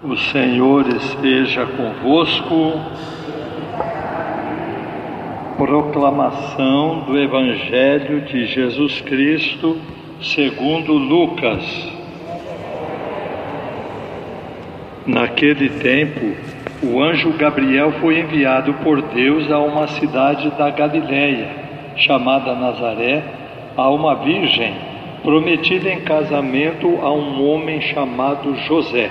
O Senhor esteja convosco. Proclamação do Evangelho de Jesus Cristo, segundo Lucas. Naquele tempo, o anjo Gabriel foi enviado por Deus a uma cidade da Galiléia, chamada Nazaré, a uma virgem prometida em casamento a um homem chamado José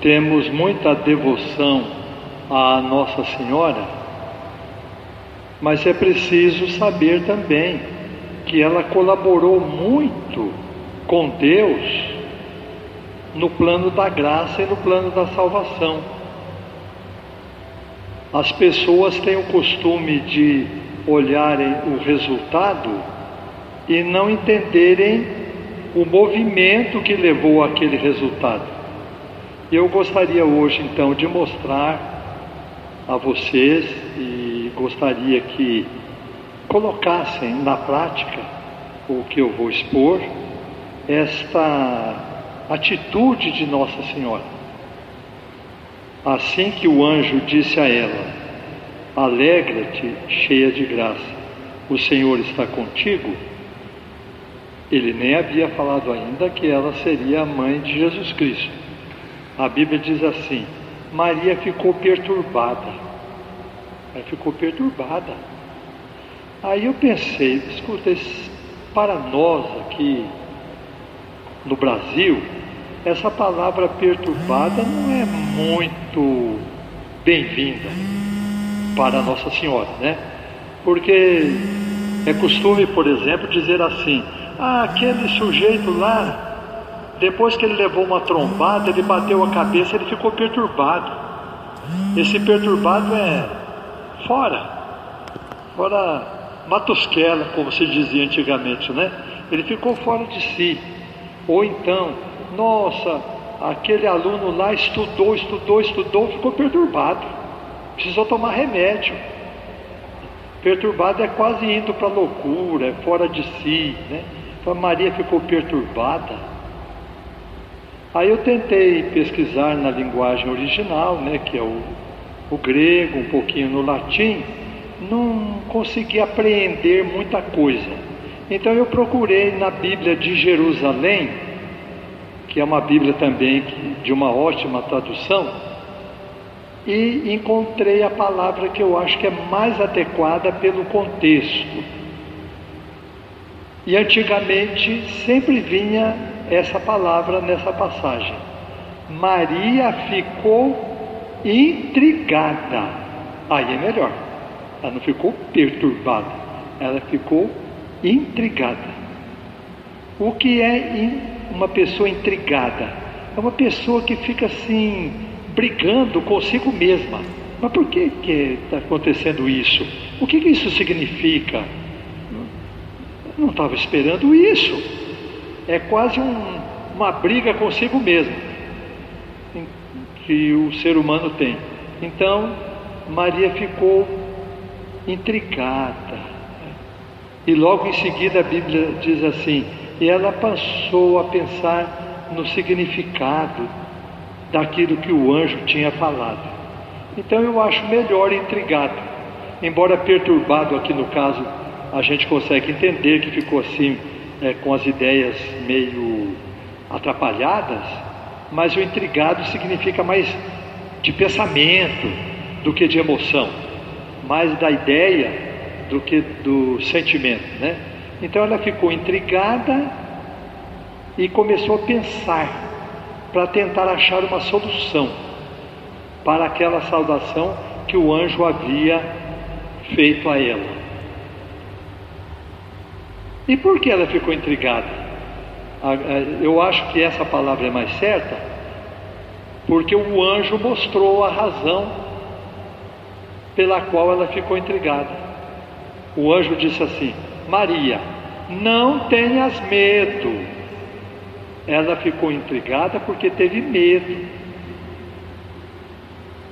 temos muita devoção à Nossa Senhora, mas é preciso saber também que ela colaborou muito com Deus no plano da graça e no plano da salvação. As pessoas têm o costume de olharem o resultado e não entenderem o movimento que levou àquele resultado. Eu gostaria hoje então de mostrar a vocês e gostaria que colocassem na prática o que eu vou expor, esta atitude de Nossa Senhora. Assim que o anjo disse a ela: Alegra-te, cheia de graça, o Senhor está contigo. Ele nem havia falado ainda que ela seria a mãe de Jesus Cristo. A Bíblia diz assim: Maria ficou perturbada. Ela ficou perturbada. Aí eu pensei, escuta, para nós aqui no Brasil, essa palavra perturbada não é muito bem-vinda para Nossa Senhora, né? Porque é costume, por exemplo, dizer assim: ah, aquele sujeito lá depois que ele levou uma trombada, ele bateu a cabeça, ele ficou perturbado. Esse perturbado é fora, fora matusquela, como se dizia antigamente, né? Ele ficou fora de si. Ou então, nossa, aquele aluno lá estudou, estudou, estudou, ficou perturbado. Precisou tomar remédio. Perturbado é quase indo para loucura, é fora de si, né? Então Maria ficou perturbada. Aí eu tentei pesquisar na linguagem original, né, que é o, o grego, um pouquinho no latim, não consegui apreender muita coisa. Então eu procurei na Bíblia de Jerusalém, que é uma Bíblia também de uma ótima tradução, e encontrei a palavra que eu acho que é mais adequada pelo contexto. E antigamente sempre vinha essa palavra nessa passagem. Maria ficou intrigada. Aí é melhor. Ela não ficou perturbada, ela ficou intrigada. O que é uma pessoa intrigada? É uma pessoa que fica assim, brigando consigo mesma. Mas por que está acontecendo isso? O que, que isso significa? Não estava esperando isso. É quase um, uma briga consigo mesmo que o ser humano tem. Então, Maria ficou intrigada. E logo em seguida a Bíblia diz assim: e ela passou a pensar no significado daquilo que o anjo tinha falado. Então eu acho melhor intrigado, embora perturbado aqui no caso, a gente consegue entender que ficou assim, é, com as ideias meio atrapalhadas, mas o intrigado significa mais de pensamento do que de emoção, mais da ideia do que do sentimento, né? Então ela ficou intrigada e começou a pensar para tentar achar uma solução para aquela saudação que o anjo havia feito a ela. E por que ela ficou intrigada? Eu acho que essa palavra é mais certa, porque o anjo mostrou a razão pela qual ela ficou intrigada. O anjo disse assim: Maria, não tenhas medo. Ela ficou intrigada porque teve medo.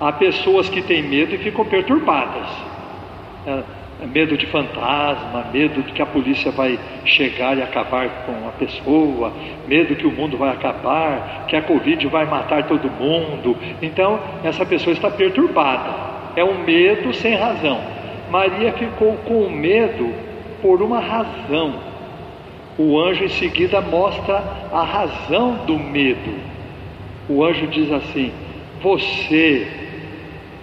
Há pessoas que têm medo e ficam perturbadas. É medo de fantasma, medo de que a polícia vai chegar e acabar com a pessoa, medo que o mundo vai acabar, que a Covid vai matar todo mundo. Então, essa pessoa está perturbada. É um medo sem razão. Maria ficou com medo por uma razão. O anjo em seguida mostra a razão do medo. O anjo diz assim: Você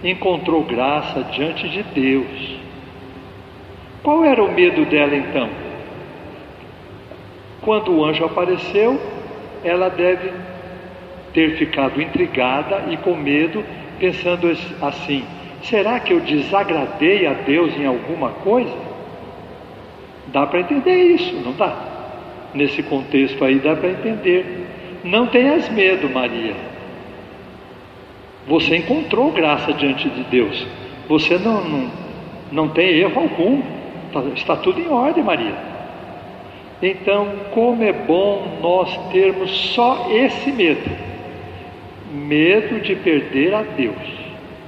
encontrou graça diante de Deus. Qual era o medo dela então? Quando o anjo apareceu, ela deve ter ficado intrigada e com medo, pensando assim: será que eu desagradei a Deus em alguma coisa? Dá para entender isso, não dá? Nesse contexto aí dá para entender. Não tenhas medo, Maria. Você encontrou graça diante de Deus. Você não, não, não tem erro algum. Está, está tudo em ordem, Maria. Então, como é bom nós termos só esse medo medo de perder a Deus.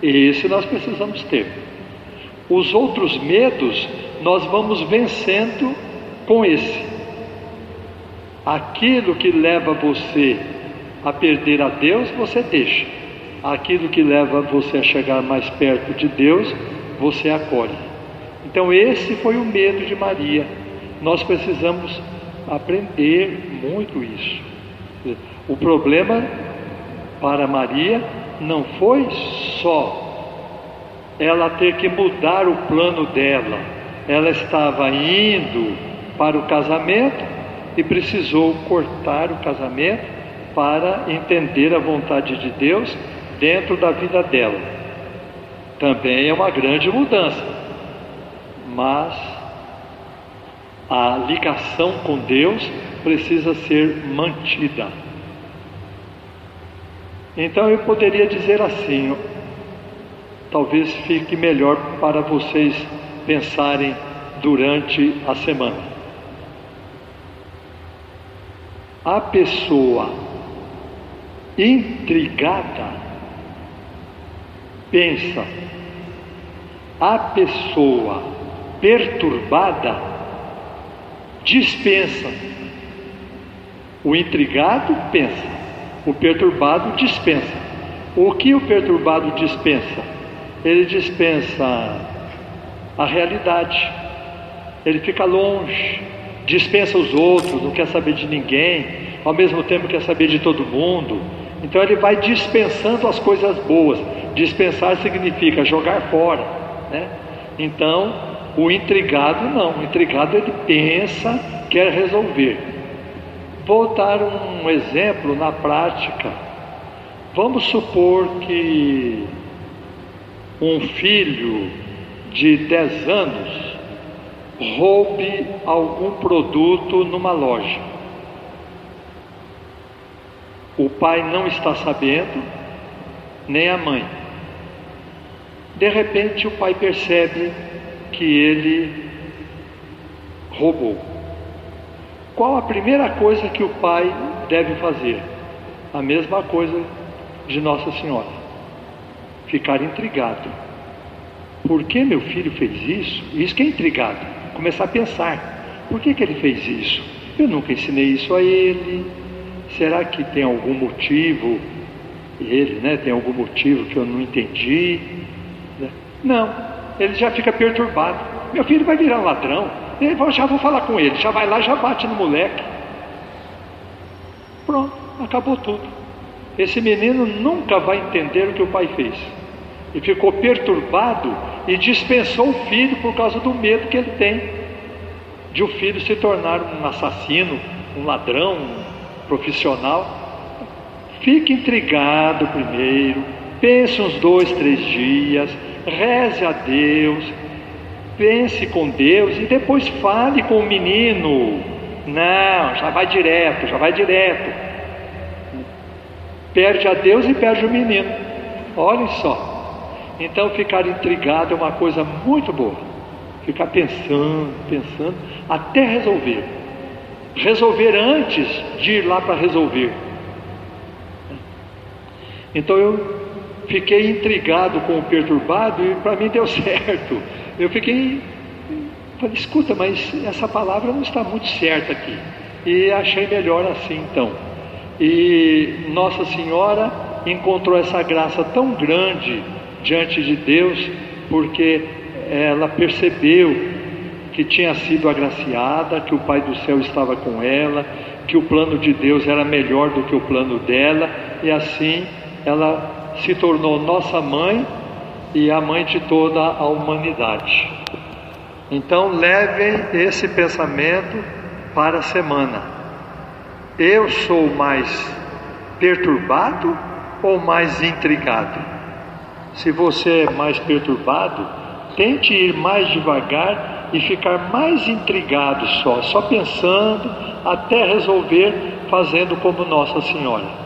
Esse nós precisamos ter. Os outros medos nós vamos vencendo com esse. Aquilo que leva você a perder a Deus, você deixa. Aquilo que leva você a chegar mais perto de Deus, você acolhe. Então, esse foi o medo de Maria. Nós precisamos aprender muito isso. O problema para Maria não foi só ela ter que mudar o plano dela ela estava indo para o casamento e precisou cortar o casamento para entender a vontade de Deus dentro da vida dela. Também é uma grande mudança, mas a ligação com Deus precisa ser mantida. Então eu poderia dizer assim, talvez fique melhor para vocês pensarem durante a semana. A pessoa intrigada pensa, a pessoa perturbada dispensa. O intrigado pensa, o perturbado dispensa. O que o perturbado dispensa? Ele dispensa a realidade. Ele fica longe, dispensa os outros, não quer saber de ninguém, ao mesmo tempo quer saber de todo mundo. Então ele vai dispensando as coisas boas. Dispensar significa jogar fora, né? Então, o intrigado não, o intrigado ele pensa, quer resolver. Vou dar um exemplo na prática. Vamos supor que um filho de 10 anos roube algum produto numa loja. O pai não está sabendo, nem a mãe. De repente, o pai percebe que ele roubou. Qual a primeira coisa que o pai deve fazer? A mesma coisa de Nossa Senhora: ficar intrigado. Por que meu filho fez isso? Isso que é intrigado. Começar a pensar: por que, que ele fez isso? Eu nunca ensinei isso a ele. Será que tem algum motivo? Ele, né? Tem algum motivo que eu não entendi? Não, ele já fica perturbado. Meu filho vai virar ladrão. Eu já vou falar com ele. Já vai lá, já bate no moleque. Pronto, acabou tudo. Esse menino nunca vai entender o que o pai fez. E ficou perturbado e dispensou o filho por causa do medo que ele tem de o filho se tornar um assassino, um ladrão, um profissional. Fique intrigado primeiro, pense uns dois, três dias, reze a Deus, pense com Deus e depois fale com o menino. Não, já vai direto, já vai direto. Perde a Deus e perde o menino. Olhem só. Então ficar intrigado é uma coisa muito boa. Ficar pensando, pensando, até resolver. Resolver antes de ir lá para resolver. Então eu fiquei intrigado com o perturbado e para mim deu certo. Eu fiquei, falei, escuta, mas essa palavra não está muito certa aqui. E achei melhor assim então. E Nossa Senhora encontrou essa graça tão grande diante de Deus, porque ela percebeu que tinha sido agraciada, que o Pai do céu estava com ela, que o plano de Deus era melhor do que o plano dela, e assim ela se tornou nossa mãe e a mãe de toda a humanidade. Então levem esse pensamento para a semana. Eu sou mais perturbado ou mais intrigado? Se você é mais perturbado, tente ir mais devagar e ficar mais intrigado só, só pensando até resolver fazendo como Nossa Senhora.